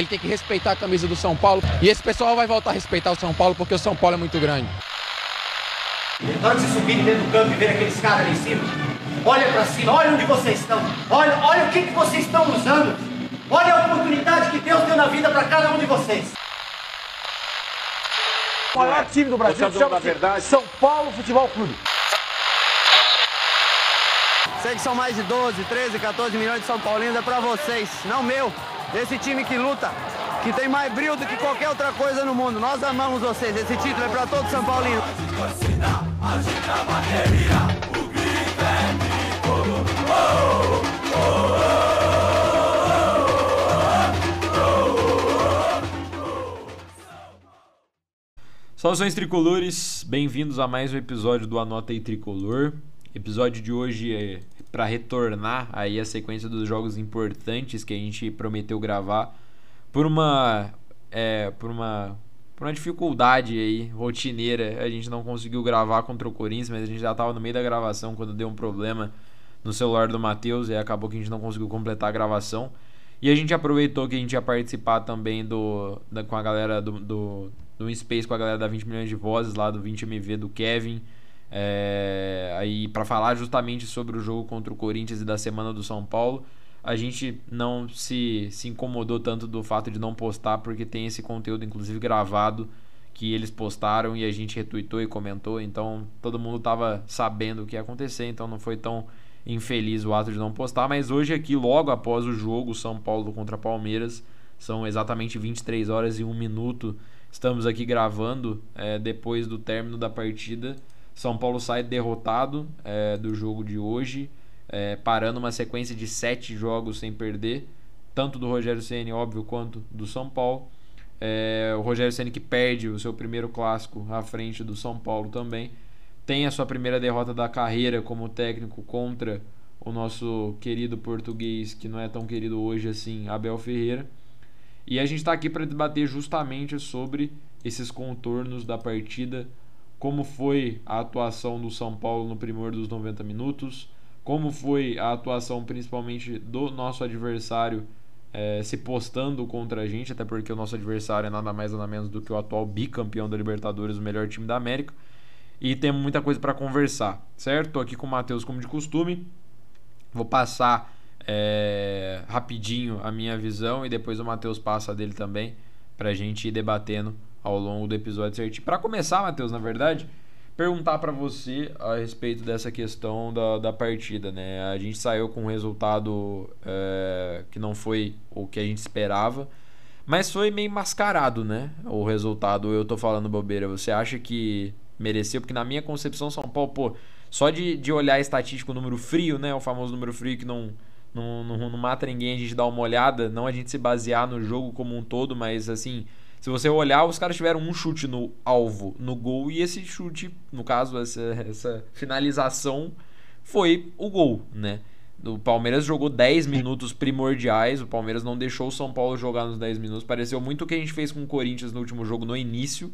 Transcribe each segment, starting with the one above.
Ele tem que respeitar a camisa do São Paulo. E esse pessoal vai voltar a respeitar o São Paulo porque o São Paulo é muito grande. Na hora de vocês subirem dentro do campo e ver aqueles caras ali em cima, olha pra cima, olha onde vocês estão. Olha, olha o que, que vocês estão usando. Olha a oportunidade que Deus deu na vida para cada um de vocês. O maior time do Brasil Você é chama verdade. São Paulo Futebol Clube. Sei que são mais de 12, 13, 14 milhões de São Paulinos, é pra vocês, não meu. Esse time que luta, que tem mais brilho do que qualquer outra coisa no mundo. Nós amamos vocês, esse título é pra todo São Paulino. Saudações tricolores, bem-vindos a mais um episódio do Anota aí Tricolor. Episódio de hoje é para retornar aí a sequência dos jogos importantes que a gente prometeu gravar por uma é, por uma por uma dificuldade aí rotineira, a gente não conseguiu gravar contra o Corinthians, mas a gente já estava no meio da gravação quando deu um problema no celular do Matheus e acabou que a gente não conseguiu completar a gravação. E a gente aproveitou que a gente ia participar também do, da, com a galera do, do, do Space, com a galera da 20 milhões de vozes lá do 20MV do Kevin. É, aí para falar justamente sobre o jogo contra o Corinthians e da semana do São Paulo. A gente não se, se incomodou tanto do fato de não postar, porque tem esse conteúdo, inclusive gravado, que eles postaram e a gente retweetou e comentou. Então todo mundo estava sabendo o que ia acontecer, então não foi tão infeliz o ato de não postar. Mas hoje, aqui, logo após o jogo São Paulo contra Palmeiras, são exatamente 23 horas e 1 minuto. Estamos aqui gravando é, depois do término da partida. São Paulo sai derrotado é, do jogo de hoje, é, parando uma sequência de sete jogos sem perder, tanto do Rogério Ceni, óbvio, quanto do São Paulo. É, o Rogério Ceni que perde o seu primeiro clássico à frente do São Paulo também, tem a sua primeira derrota da carreira como técnico contra o nosso querido português, que não é tão querido hoje assim, Abel Ferreira. E a gente está aqui para debater justamente sobre esses contornos da partida como foi a atuação do São Paulo no primor dos 90 minutos, como foi a atuação principalmente do nosso adversário é, se postando contra a gente, até porque o nosso adversário é nada mais nada menos do que o atual bicampeão da Libertadores, o melhor time da América. E temos muita coisa para conversar, certo? Tô aqui com o Matheus, como de costume. Vou passar é, rapidinho a minha visão e depois o Matheus passa dele também, para a gente ir debatendo ao longo do episódio certinho. Para começar, Matheus, na verdade, perguntar para você a respeito dessa questão da, da partida, né? A gente saiu com um resultado é, que não foi o que a gente esperava, mas foi meio mascarado, né? O resultado, eu tô falando bobeira. Você acha que mereceu? Porque na minha concepção, São Paulo, pô, só de, de olhar a estatística, o número frio, né? O famoso número frio que não, não, não, não mata ninguém, a gente dá uma olhada, não a gente se basear no jogo como um todo, mas assim se você olhar, os caras tiveram um chute no alvo, no gol, e esse chute, no caso, essa, essa finalização, foi o gol, né? O Palmeiras jogou 10 minutos primordiais, o Palmeiras não deixou o São Paulo jogar nos 10 minutos. Pareceu muito o que a gente fez com o Corinthians no último jogo no início,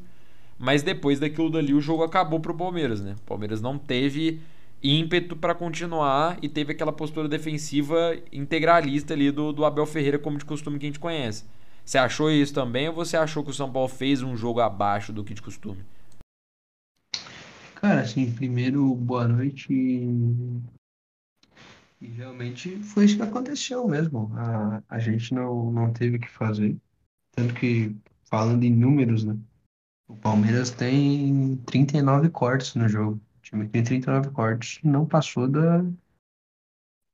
mas depois daquilo dali o jogo acabou pro Palmeiras, né? O Palmeiras não teve ímpeto para continuar e teve aquela postura defensiva integralista ali do, do Abel Ferreira, como de costume que a gente conhece. Você achou isso também ou você achou que o São Paulo fez um jogo abaixo do que de costume? Cara, assim, primeiro, boa noite. E, realmente foi isso que aconteceu mesmo. A, a gente não, não teve o que fazer. Tanto que, falando em números, né? O Palmeiras tem 39 cortes no jogo. O time tem 39 cortes. Não passou da,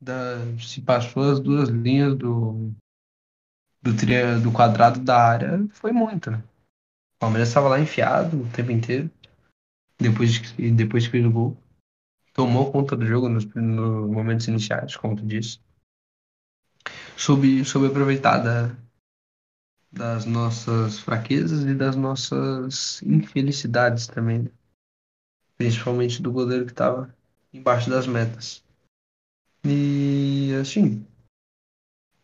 da. Se passou as duas linhas do, do, tri... do quadrado da área foi muito, né? O Palmeiras estava lá enfiado o tempo inteiro. Depois que, depois que fez o gol. Tomou conta do jogo nos, nos momentos iniciais, como tu disse. Soube, soube aproveitar da, das nossas fraquezas e das nossas infelicidades também. Né? Principalmente do goleiro que estava embaixo das metas. E assim,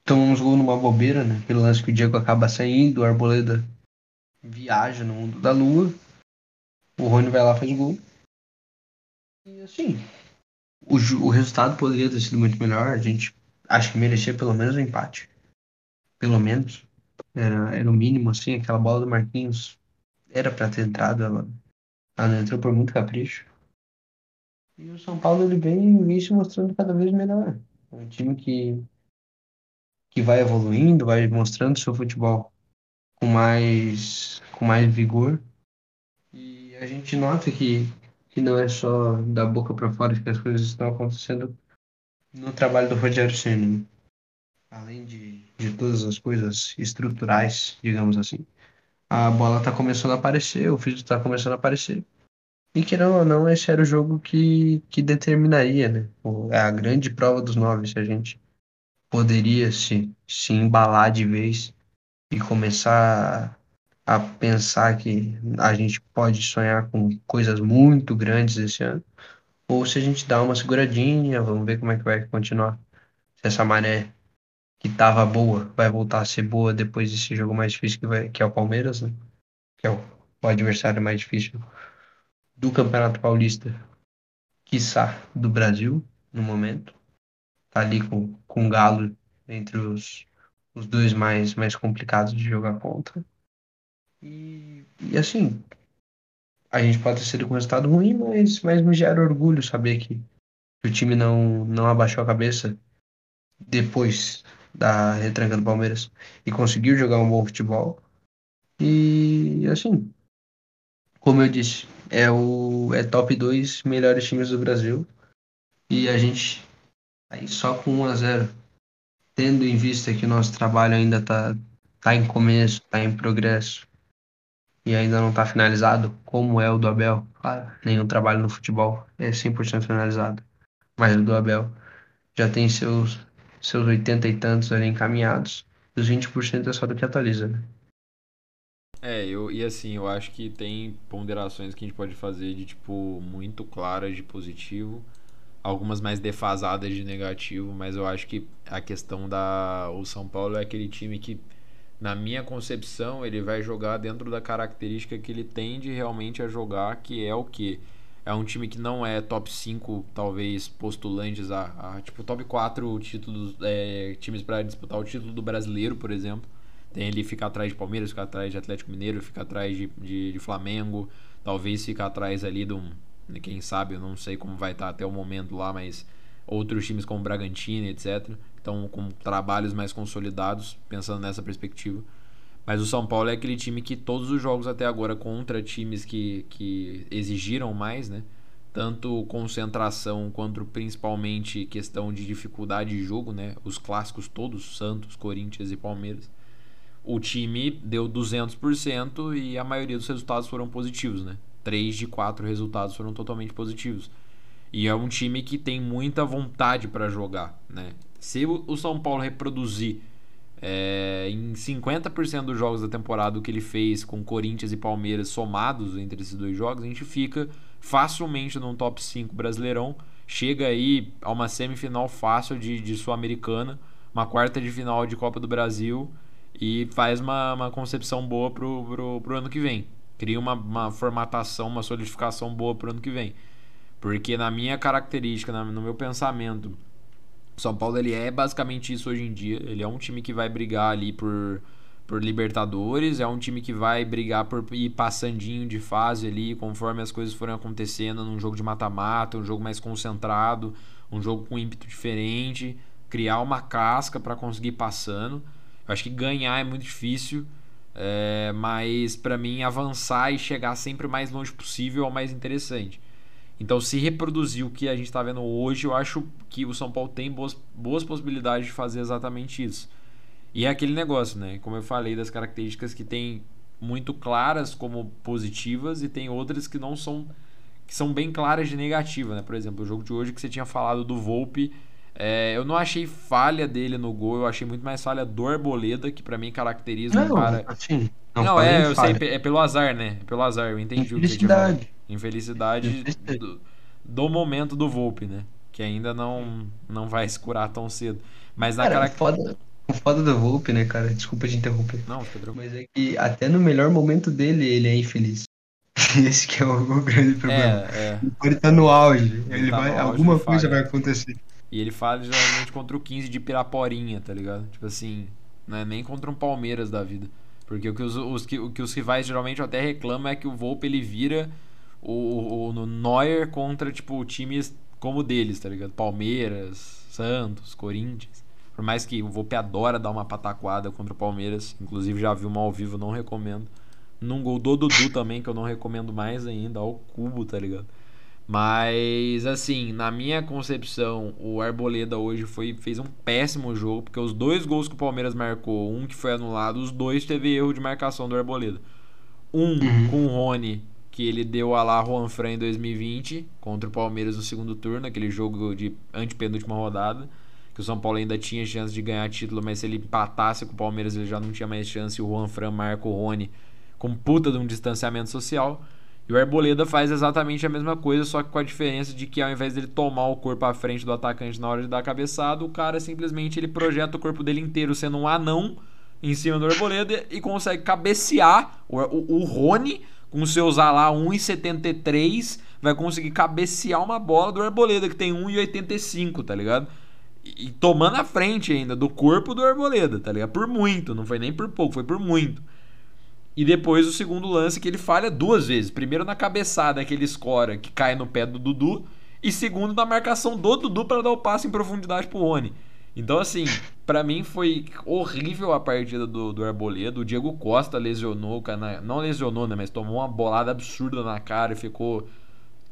tomamos gol numa bobeira, né? Pelo lance que o Diego acaba saindo, o Arboleda viaja no mundo da lua, o Rony vai lá faz gol. E assim, o, o resultado poderia ter sido muito melhor. A gente acho que merecia pelo menos um empate. Pelo menos. Era, era o mínimo, assim, aquela bola do Marquinhos era pra ter entrado, ela, ela não entrou por muito capricho. E o São Paulo ele vem, vem se mostrando cada vez melhor. É um time que, que vai evoluindo, vai mostrando seu futebol com mais, com mais vigor. E a gente nota que, que não é só da boca para fora que as coisas estão acontecendo no trabalho do Rogério Ceni. Além de, de todas as coisas estruturais, digamos assim, a bola está começando a aparecer, o físico está começando a aparecer. E querendo ou não, esse era o jogo que, que determinaria, né? A grande prova dos nove, se a gente poderia se, se embalar de vez e começar a pensar que a gente pode sonhar com coisas muito grandes esse ano, ou se a gente dá uma seguradinha, vamos ver como é que vai continuar. Se essa maré que tava boa vai voltar a ser boa depois desse jogo mais difícil que, vai, que é o Palmeiras, né? Que é o, o adversário mais difícil do Campeonato Paulista, quiçá do Brasil, no momento. Tá ali com, com o Galo entre os, os dois mais, mais complicados de jogar contra. E, e assim, a gente pode ter sido com um resultado ruim, mas, mas me gera orgulho saber que, que o time não, não abaixou a cabeça depois da retranca do Palmeiras e conseguiu jogar um bom futebol. E assim, como eu disse, é o é top 2 melhores times do Brasil. E a gente aí só com 1 a 0, tendo em vista que o nosso trabalho ainda tá tá em começo, tá em progresso e ainda não tá finalizado, como é o do Abel. Claro, nenhum trabalho no futebol é 100% finalizado, mas o do Abel já tem seus seus 80 e tantos ali encaminhados. Os 20% é só do que atualiza, né? É, eu, e assim, eu acho que tem ponderações que a gente pode fazer de tipo muito claras de positivo, algumas mais defasadas de negativo, mas eu acho que a questão da o São Paulo é aquele time que na minha concepção ele vai jogar dentro da característica que ele tende realmente a jogar, que é o que é um time que não é top 5, talvez postulantes a, a tipo top 4 títulos, é, times para disputar o título do brasileiro, por exemplo. Tem ele ficar atrás de Palmeiras, ficar atrás de Atlético Mineiro, ficar atrás de, de, de Flamengo, talvez ficar atrás ali de um. Quem sabe, eu não sei como vai estar até o momento lá, mas outros times como Bragantino, etc. Estão com trabalhos mais consolidados, pensando nessa perspectiva. Mas o São Paulo é aquele time que todos os jogos até agora contra times que, que exigiram mais, né? Tanto concentração quanto principalmente questão de dificuldade de jogo, né? Os clássicos todos, Santos, Corinthians e Palmeiras o time deu 200% e a maioria dos resultados foram positivos, né? Três de quatro resultados foram totalmente positivos. E é um time que tem muita vontade para jogar, né? Se o São Paulo reproduzir é, em 50% dos jogos da temporada o que ele fez com Corinthians e Palmeiras somados entre esses dois jogos, a gente fica facilmente num top 5 brasileirão. Chega aí a uma semifinal fácil de, de Sul-Americana, uma quarta de final de Copa do Brasil e faz uma, uma concepção boa pro, pro, pro ano que vem. Cria uma, uma formatação, uma solidificação boa pro ano que vem. Porque na minha característica, no meu pensamento, São Paulo ele é basicamente isso hoje em dia. Ele é um time que vai brigar ali por, por Libertadores, é um time que vai brigar por ir passandinho de fase ali, conforme as coisas forem acontecendo num jogo de mata-mata, um jogo mais concentrado, um jogo com ímpeto diferente, criar uma casca para conseguir ir passando. Eu acho que ganhar é muito difícil, é, mas para mim avançar e chegar sempre mais longe possível é o mais interessante. Então, se reproduzir o que a gente está vendo hoje, eu acho que o São Paulo tem boas, boas possibilidades de fazer exatamente isso. E é aquele negócio, né? Como eu falei, das características que tem muito claras como positivas e tem outras que não são que são bem claras de negativa, né? Por exemplo, o jogo de hoje que você tinha falado do Volpe, é, eu não achei falha dele no gol, eu achei muito mais falha do Arboleda, que para mim caracteriza não, um cara. Assim, não, não é, eu falha. sei, é pelo azar, né? É pelo azar, eu entendi o que você. Infelicidade, Infelicidade do, do, momento do Volpe, né? Que ainda não, não vai se curar tão cedo. Mas na cara, foda, o foda do Volpe, né, cara? Desculpa te interromper. Não, fica tranquilo. Mas é que até no melhor momento dele, ele é infeliz. Esse que é o, grande problema. É, é. Ele estar no auge. Ele, ele tá vai, auge, alguma coisa vai acontecer. E ele fala geralmente contra o 15 de Piraporinha, tá ligado? Tipo assim, né? Nem contra um Palmeiras da vida. Porque o que os, os, que, o que os rivais geralmente até reclamam é que o Volpe ele vira o, o, o Neuer contra, tipo, times como deles, tá ligado? Palmeiras, Santos, Corinthians. Por mais que o Volpe adora dar uma pataquada contra o Palmeiras. Inclusive já vi uma ao vivo, não recomendo. Num gol do Dudu também, que eu não recomendo mais ainda, ao cubo, tá ligado? Mas, assim, na minha concepção, o Arboleda hoje foi, fez um péssimo jogo, porque os dois gols que o Palmeiras marcou, um que foi anulado, os dois teve erro de marcação do Arboleda. Um uhum. com o Rony, que ele deu a lá Juan Fran em 2020, contra o Palmeiras no segundo turno, aquele jogo de antepenúltima rodada, que o São Paulo ainda tinha chance de ganhar título, mas se ele empatasse com o Palmeiras ele já não tinha mais chance, e o Juan Fran marca o Rony com puta de um distanciamento social. E o Arboleda faz exatamente a mesma coisa, só que com a diferença de que ao invés dele tomar o corpo à frente do atacante na hora de dar a cabeçada, o cara simplesmente ele projeta o corpo dele inteiro sendo um anão em cima do Arboleda e consegue cabecear o, o, o Rony com seus lá 1,73 vai conseguir cabecear uma bola do Arboleda que tem 1,85, tá ligado? E, e tomando a frente ainda do corpo do Arboleda, tá ligado? Por muito, não foi nem por pouco, foi por muito. E depois o segundo lance que ele falha duas vezes. Primeiro na cabeçada que ele escora, que cai no pé do Dudu. E segundo na marcação do Dudu para dar o passe em profundidade pro Rony. Então, assim, para mim foi horrível a partida do, do Arboleda. O Diego Costa lesionou, não lesionou, né? Mas tomou uma bolada absurda na cara e ficou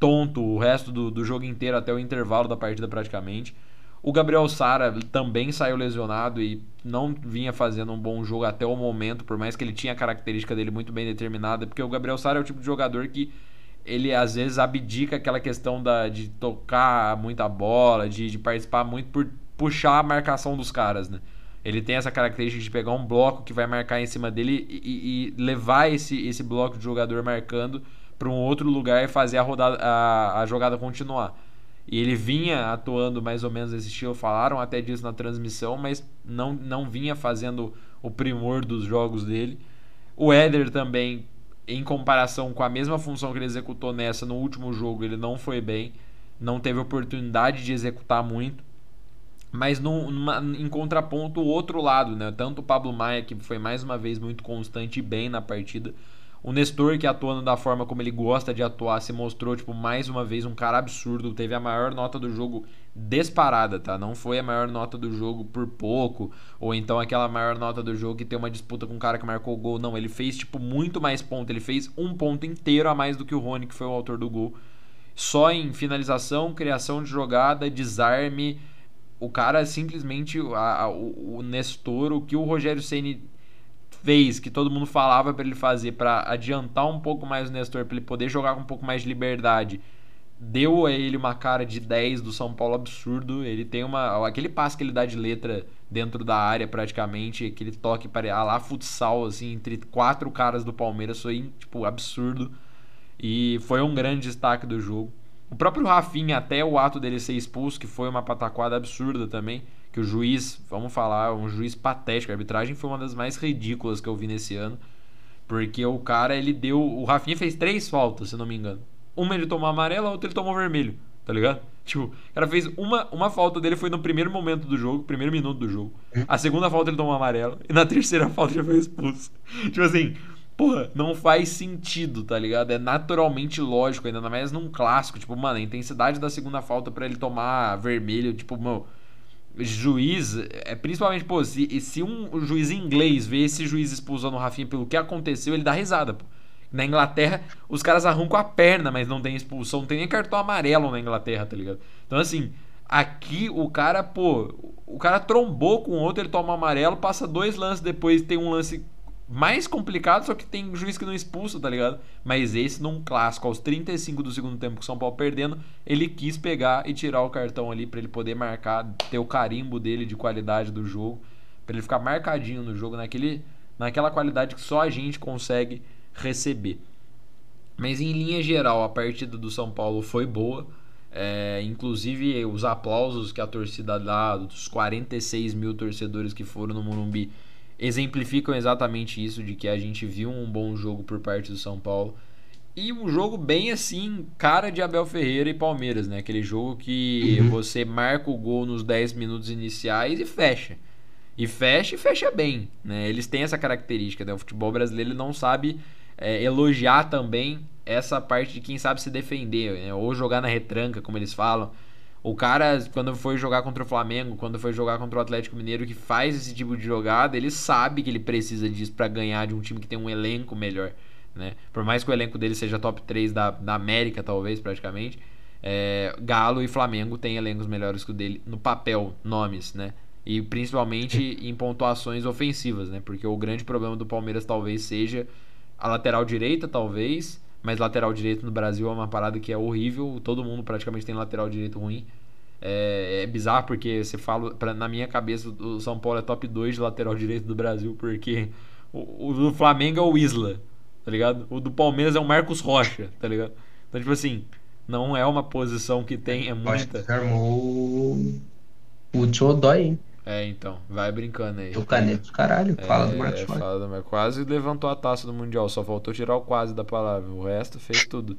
tonto o resto do, do jogo inteiro, até o intervalo da partida praticamente. O Gabriel Sara também saiu lesionado e não vinha fazendo um bom jogo até o momento, por mais que ele tinha a característica dele muito bem determinada, porque o Gabriel Sara é o tipo de jogador que ele às vezes abdica aquela questão da, de tocar muita bola, de, de participar muito por puxar a marcação dos caras, né? Ele tem essa característica de pegar um bloco que vai marcar em cima dele e, e levar esse, esse bloco de jogador marcando para um outro lugar e fazer a, rodada, a, a jogada continuar. E ele vinha atuando mais ou menos nesse estilo, falaram até disso na transmissão, mas não, não vinha fazendo o primor dos jogos dele. O Éder também, em comparação com a mesma função que ele executou nessa no último jogo, ele não foi bem, não teve oportunidade de executar muito. Mas numa, em contraponto, o outro lado, né? Tanto o Pablo Maia, que foi mais uma vez muito constante e bem na partida, o Nestor, que atuando da forma como ele gosta de atuar, se mostrou, tipo, mais uma vez um cara absurdo. Teve a maior nota do jogo disparada, tá? Não foi a maior nota do jogo por pouco, ou então aquela maior nota do jogo que tem uma disputa com um cara que marcou o gol. Não, ele fez, tipo, muito mais ponto. Ele fez um ponto inteiro a mais do que o Rony, que foi o autor do gol. Só em finalização, criação de jogada, desarme. O cara simplesmente, a, a, o, o Nestor, o que o Rogério Ceni fez, que todo mundo falava para ele fazer para adiantar um pouco mais o Nestor, para ele poder jogar com um pouco mais de liberdade, deu a ele uma cara de 10 do São Paulo absurdo. Ele tem uma. Aquele passe que ele dá de letra dentro da área, praticamente, aquele toque para lá futsal, assim, entre quatro caras do Palmeiras, foi, tipo, absurdo. E foi um grande destaque do jogo. O próprio Rafinha, até o ato dele ser expulso, que foi uma pataquada absurda também que o juiz, vamos falar, um juiz patético. A arbitragem foi uma das mais ridículas que eu vi nesse ano. Porque o cara, ele deu. O Rafinha fez três faltas, se não me engano. Uma ele tomou amarelo, a outra ele tomou vermelho, tá ligado? Tipo, o cara fez uma, uma falta dele foi no primeiro momento do jogo, primeiro minuto do jogo. A segunda falta ele tomou amarelo. E na terceira falta já foi expulso. Tipo assim, porra, não faz sentido, tá ligado? É naturalmente lógico, ainda mais num clássico. Tipo, mano, a intensidade da segunda falta para ele tomar vermelho, tipo, meu juiz, é principalmente, pô, se, se um juiz inglês vê esse juiz expulsando o Rafinha pelo que aconteceu, ele dá risada, pô. Na Inglaterra, os caras arrancam a perna, mas não tem expulsão, não tem nem cartão amarelo na Inglaterra, tá ligado? Então, assim, aqui o cara, pô, o cara trombou com o outro, ele toma amarelo, passa dois lances depois, tem um lance mais complicado, só que tem juiz que não expulsa, tá ligado? Mas esse num clássico, aos 35 do segundo tempo, com o São Paulo perdendo, ele quis pegar e tirar o cartão ali para ele poder marcar, ter o carimbo dele de qualidade do jogo, para ele ficar marcadinho no jogo naquele naquela qualidade que só a gente consegue receber. Mas em linha geral, a partida do São Paulo foi boa. É, inclusive os aplausos que a torcida dá, dos 46 mil torcedores que foram no Morumbi, exemplificam exatamente isso de que a gente viu um bom jogo por parte do São Paulo e um jogo bem assim, cara de Abel Ferreira e Palmeiras, né? Aquele jogo que uhum. você marca o gol nos 10 minutos iniciais e fecha. E fecha e fecha bem, né? Eles têm essa característica, né? O futebol brasileiro não sabe é, elogiar também essa parte de quem sabe se defender, né? ou jogar na retranca, como eles falam. O cara, quando foi jogar contra o Flamengo, quando foi jogar contra o Atlético Mineiro, que faz esse tipo de jogada, ele sabe que ele precisa disso para ganhar de um time que tem um elenco melhor. Né? Por mais que o elenco dele seja top 3 da, da América, talvez, praticamente, é, Galo e Flamengo têm elencos melhores que o dele no papel, nomes, né? E principalmente em pontuações ofensivas, né? Porque o grande problema do Palmeiras talvez seja a lateral direita, talvez, mas lateral direito no Brasil é uma parada que é horrível. Todo mundo praticamente tem lateral direito ruim. É, é bizarro porque você fala, pra, na minha cabeça, o São Paulo é top 2 de lateral direito do Brasil, porque o, o do Flamengo é o Isla, tá ligado? O do Palmeiras é o Marcos Rocha, tá ligado? Então, tipo assim, não é uma posição que tem, é muita. armou o Hudson Odói, hein? É, então, vai brincando aí. O Caneto, caralho, fala é, do Marcos Rocha. Fala do. Quase levantou a taça do Mundial, só faltou tirar o quase da palavra. O resto fez tudo.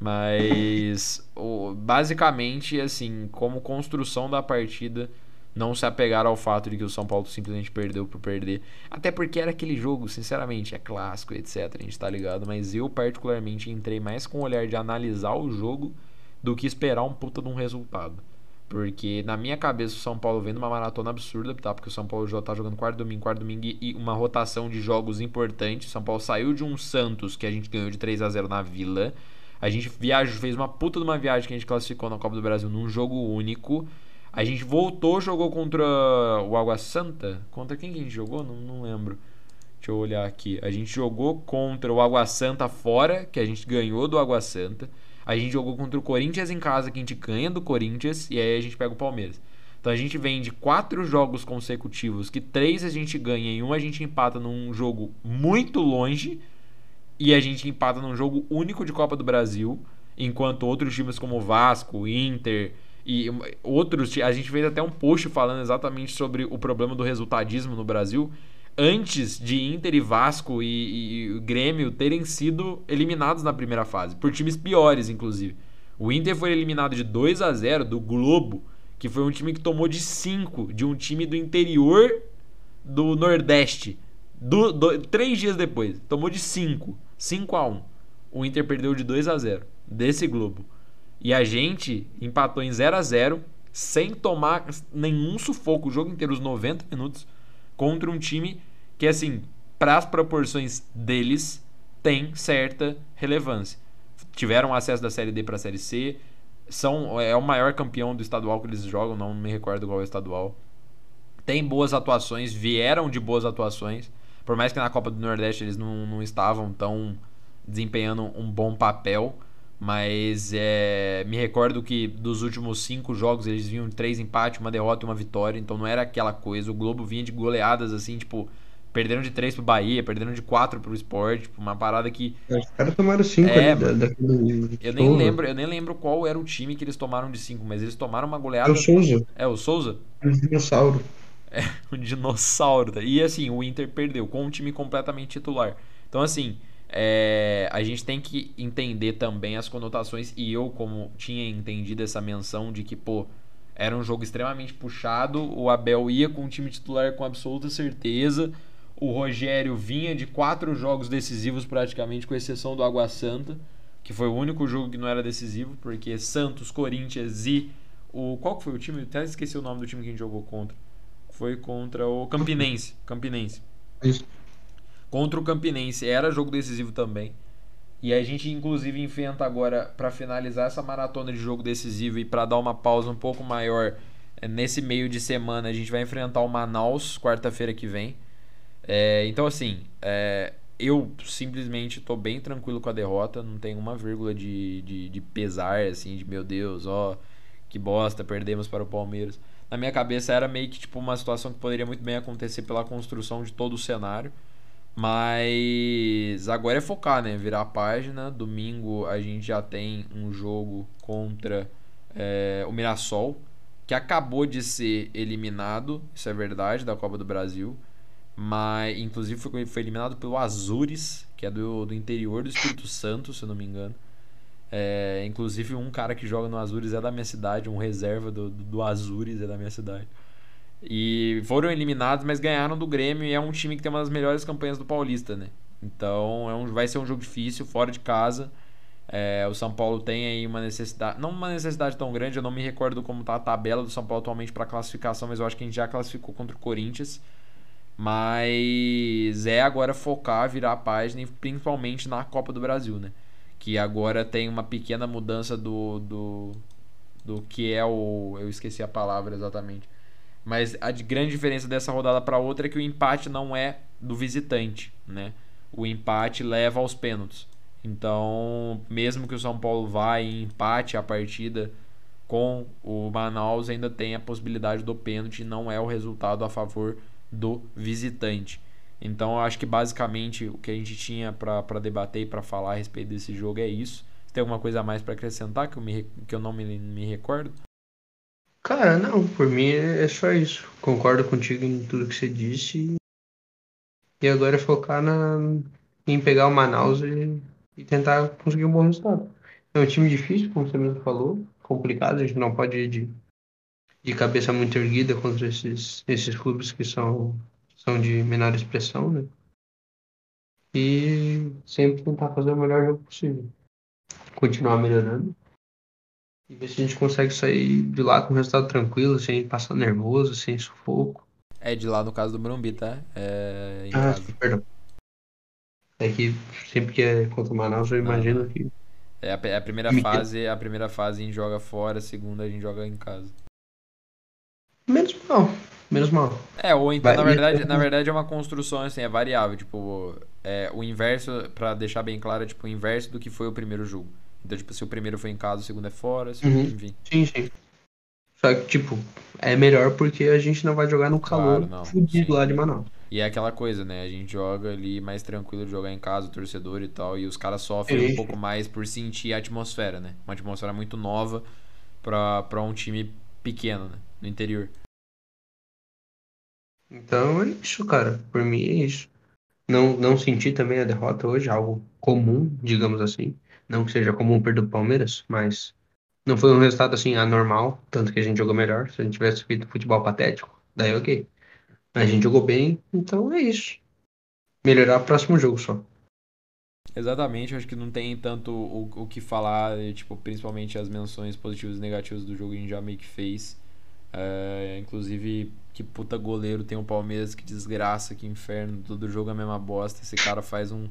Mas, o, basicamente, assim, como construção da partida, não se apegar ao fato de que o São Paulo simplesmente perdeu por perder. Até porque era aquele jogo, sinceramente, é clássico, etc. A gente tá ligado. Mas eu, particularmente, entrei mais com o olhar de analisar o jogo do que esperar um puta de um resultado. Porque na minha cabeça o São Paulo vendo uma maratona absurda, tá? Porque o São Paulo já tá jogando quarto domingo, quarto domingo e uma rotação de jogos importante. O São Paulo saiu de um Santos que a gente ganhou de 3 a 0 na Vila. A gente viajou, fez uma puta de uma viagem que a gente classificou na Copa do Brasil num jogo único. A gente voltou, jogou contra o Água Santa. Contra quem que a gente jogou? Não, não lembro. Deixa eu olhar aqui. A gente jogou contra o Água Santa fora, que a gente ganhou do Água Santa. A gente jogou contra o Corinthians em casa, que a gente ganha do Corinthians, e aí a gente pega o Palmeiras. Então a gente vem de quatro jogos consecutivos, que três a gente ganha e um a gente empata num jogo muito longe, e a gente empata num jogo único de Copa do Brasil, enquanto outros times como Vasco, Inter e outros. A gente fez até um post falando exatamente sobre o problema do resultadismo no Brasil antes de Inter e Vasco e, e, Grêmio terem sido eliminados na primeira fase, por times piores, inclusive. O Inter foi eliminado de 2 a 0 do Globo, que foi um time que tomou de 5 de um time do interior do Nordeste. Do, do, três dias depois, tomou de 5. 5 a 1 O Inter perdeu de 2 a 0 desse Globo. E a gente empatou em 0 a 0 sem tomar nenhum sufoco o jogo inteiro, os 90 minutos contra um time que, assim, para as proporções deles, tem certa relevância. Tiveram acesso da Série D para a Série C, são, é o maior campeão do estadual que eles jogam, não me recordo qual é o estadual. Tem boas atuações, vieram de boas atuações, por mais que na Copa do Nordeste eles não, não estavam tão desempenhando um bom papel. Mas é, me recordo que dos últimos cinco jogos eles vinham três empates, uma derrota e uma vitória. Então não era aquela coisa. O Globo vinha de goleadas assim, tipo, perderam de três pro Bahia, perderam de quatro pro Sport, tipo, uma parada que. Os caras tomaram cinco é, ali da, da, Eu nem lembro, eu nem lembro qual era o time que eles tomaram de cinco, mas eles tomaram uma goleada. É o Souza. É, o Souza? É um dinossauro. É, um dinossauro. E assim, o Inter perdeu com um time completamente titular. Então, assim, é, a gente tem que entender também as conotações. E eu, como tinha entendido essa menção de que, pô, era um jogo extremamente puxado. O Abel ia com o time titular com absoluta certeza. O Rogério vinha de quatro jogos decisivos, praticamente, com exceção do Água Santa, que foi o único jogo que não era decisivo, porque Santos, Corinthians e o. Qual que foi o time? Eu até esqueci o nome do time que a gente jogou contra. Foi contra o Campinense. Campinense. Isso contra o Campinense. Era jogo decisivo também. E a gente, inclusive, enfrenta agora, para finalizar essa maratona de jogo decisivo e para dar uma pausa um pouco maior é, nesse meio de semana, a gente vai enfrentar o Manaus quarta-feira que vem. É, então, assim, é, eu simplesmente estou bem tranquilo com a derrota, não tem uma vírgula de, de, de pesar, assim, de meu Deus, ó, que bosta, perdemos para o Palmeiras. Na minha cabeça era meio que tipo uma situação que poderia muito bem acontecer pela construção de todo o cenário. Mas agora é focar, né? Virar a página. Domingo a gente já tem um jogo contra é, o Mirassol, que acabou de ser eliminado, isso é verdade, da Copa do Brasil. Mas, inclusive, foi, foi eliminado pelo Azures, que é do, do interior do Espírito Santo, se eu não me engano. É, inclusive, um cara que joga no Azures é da minha cidade, um reserva do, do, do Azures é da minha cidade. E foram eliminados, mas ganharam do Grêmio e é um time que tem uma das melhores campanhas do Paulista, né? Então é um, vai ser um jogo difícil, fora de casa. É, o São Paulo tem aí uma necessidade, não uma necessidade tão grande, eu não me recordo como está a tabela do São Paulo atualmente para classificação, mas eu acho que a gente já classificou contra o Corinthians. Mas é agora focar, virar a página, principalmente na Copa do Brasil, né? Que agora tem uma pequena mudança do, do, do que é o. Eu esqueci a palavra exatamente. Mas a grande diferença dessa rodada para outra é que o empate não é do visitante, né? O empate leva aos pênaltis. Então, mesmo que o São Paulo vá e empate a partida com o Manaus, ainda tem a possibilidade do pênalti, não é o resultado a favor do visitante. Então, eu acho que basicamente o que a gente tinha para debater e para falar a respeito desse jogo é isso. Tem alguma coisa a mais para acrescentar que eu, me, que eu não me, me recordo? Cara, não, por mim é só isso. Concordo contigo em tudo que você disse. E agora é focar na, em pegar o Manaus e, e tentar conseguir um bom resultado. É um time difícil, como você mesmo falou, complicado, a gente não pode ir de, de cabeça muito erguida contra esses, esses clubes que são, são de menor expressão, né? E sempre tentar fazer o melhor jogo possível. Continuar melhorando e ver se a gente consegue sair de lá com um resultado tranquilo, sem passar nervoso, sem sufoco. É de lá no caso do Morumbi, tá? É em Ah, casa. perdão. É que sempre que é contra o Manaus, eu imagino que. É a, é a primeira Me- fase, a primeira fase a gente joga fora, a segunda a gente joga em casa. Menos mal. Menos mal. É, ou então, Vai- na verdade, na verdade é uma construção assim, é variável, tipo, é o inverso, pra deixar bem claro, é tipo o inverso do que foi o primeiro jogo. Então, tipo, se o primeiro foi em casa, o segundo é fora, se- Uhum. enfim. Sim, sim. Só que, tipo, é melhor porque a gente não vai jogar no calor Claro, fudido lá de Manaus. E é aquela coisa, né? A gente joga ali mais tranquilo de jogar em casa, o torcedor e tal, e os caras sofrem um pouco mais por sentir a atmosfera, né? Uma atmosfera muito nova pra, pra um time pequeno, né? No interior. Então é isso, cara. Por mim é isso. Não, não senti também a derrota hoje, algo comum, digamos assim. Não que seja comum perder do Palmeiras, mas não foi um resultado assim anormal, tanto que a gente jogou melhor. Se a gente tivesse feito futebol patético, daí ok. A gente jogou bem, então é isso. Melhorar o próximo jogo só. Exatamente, acho que não tem tanto o, o que falar, tipo, principalmente as menções positivas e negativas do jogo a gente já meio que fez. É, inclusive, que puta goleiro tem o Palmeiras, que desgraça, que inferno, todo jogo é a mesma bosta. Esse cara faz um,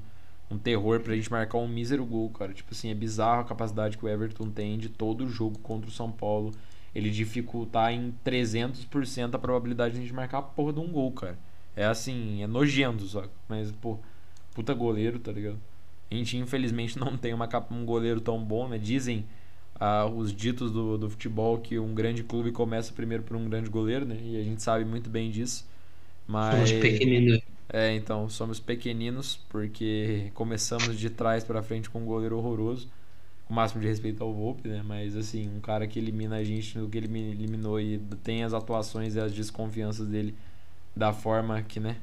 um terror pra gente marcar um mísero gol, cara. Tipo assim, é bizarro a capacidade que o Everton tem de todo jogo contra o São Paulo. Ele dificultar em 300% a probabilidade de a gente marcar a porra de um gol, cara. É assim, é nojento, só. Mas, pô, puta goleiro, tá ligado? A gente infelizmente não tem uma, capa- um goleiro tão bom, né? Dizem ah, os ditos do, do futebol que um grande clube começa primeiro por um grande goleiro, né? E a gente sabe muito bem disso. Mas Somos pequeninos. É, então, somos pequeninos porque começamos de trás pra frente com um goleiro horroroso. Com o máximo de respeito ao Volpe, né? Mas assim, um cara que elimina a gente no que ele eliminou e tem as atuações e as desconfianças dele da forma que, né?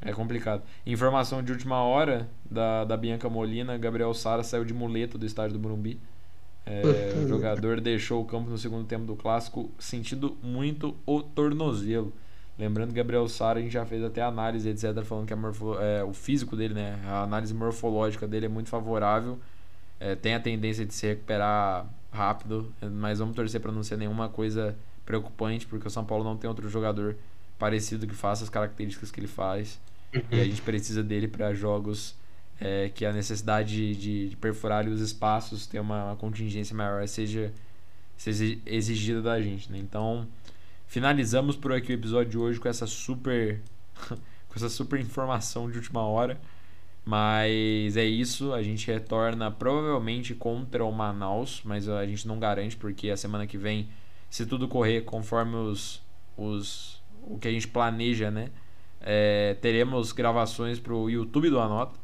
É complicado. Informação de última hora da, da Bianca Molina, Gabriel Sara saiu de muleta do estádio do Morumbi. É, o jogador deixou o campo no segundo tempo do clássico, sentindo muito o tornozelo. Lembrando que Gabriel Sara a gente já fez até análise, etc, falando que morfo- é, o físico dele, né, a análise morfológica dele é muito favorável. É, tem a tendência de se recuperar rápido, mas vamos torcer para não ser nenhuma coisa preocupante, porque o São Paulo não tem outro jogador parecido que faça as características que ele faz. E a gente precisa dele para jogos é, que a necessidade de, de perfurar os espaços, ter uma, uma contingência maior, seja, seja exigida da gente. Né? Então, finalizamos por aqui o episódio de hoje com essa super com essa super informação de última hora. Mas é isso, a gente retorna provavelmente contra o Manaus, mas a gente não garante porque a semana que vem, se tudo correr conforme os, os o que a gente planeja, né? É, teremos gravações para o YouTube do Anota.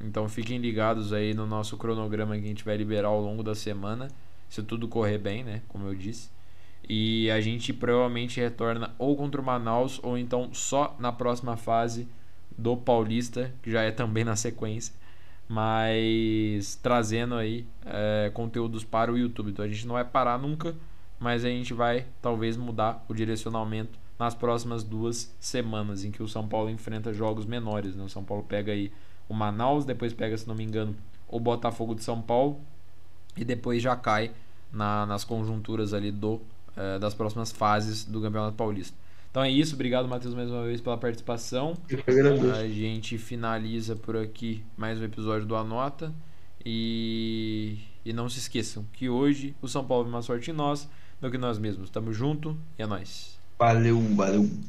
Então fiquem ligados aí no nosso cronograma que a gente vai liberar ao longo da semana, se tudo correr bem, né? Como eu disse. E a gente provavelmente retorna ou contra o Manaus ou então só na próxima fase do Paulista, que já é também na sequência, mas trazendo aí é, conteúdos para o YouTube. Então a gente não vai parar nunca, mas a gente vai talvez mudar o direcionamento na nas próximas duas semanas, em que o São Paulo enfrenta jogos menores. Né? O São Paulo pega aí o Manaus, depois pega, se não me engano, o Botafogo de São Paulo e depois já cai na, nas conjunturas ali do, eh, das próximas fases do Campeonato Paulista. Então é isso, obrigado Matheus mais uma vez pela participação. A gente finaliza por aqui mais um episódio do Anota. E, e não se esqueçam que hoje o São Paulo é mais sorte em nós do que nós mesmos. Tamo junto e é nóis. Valeu, valeu.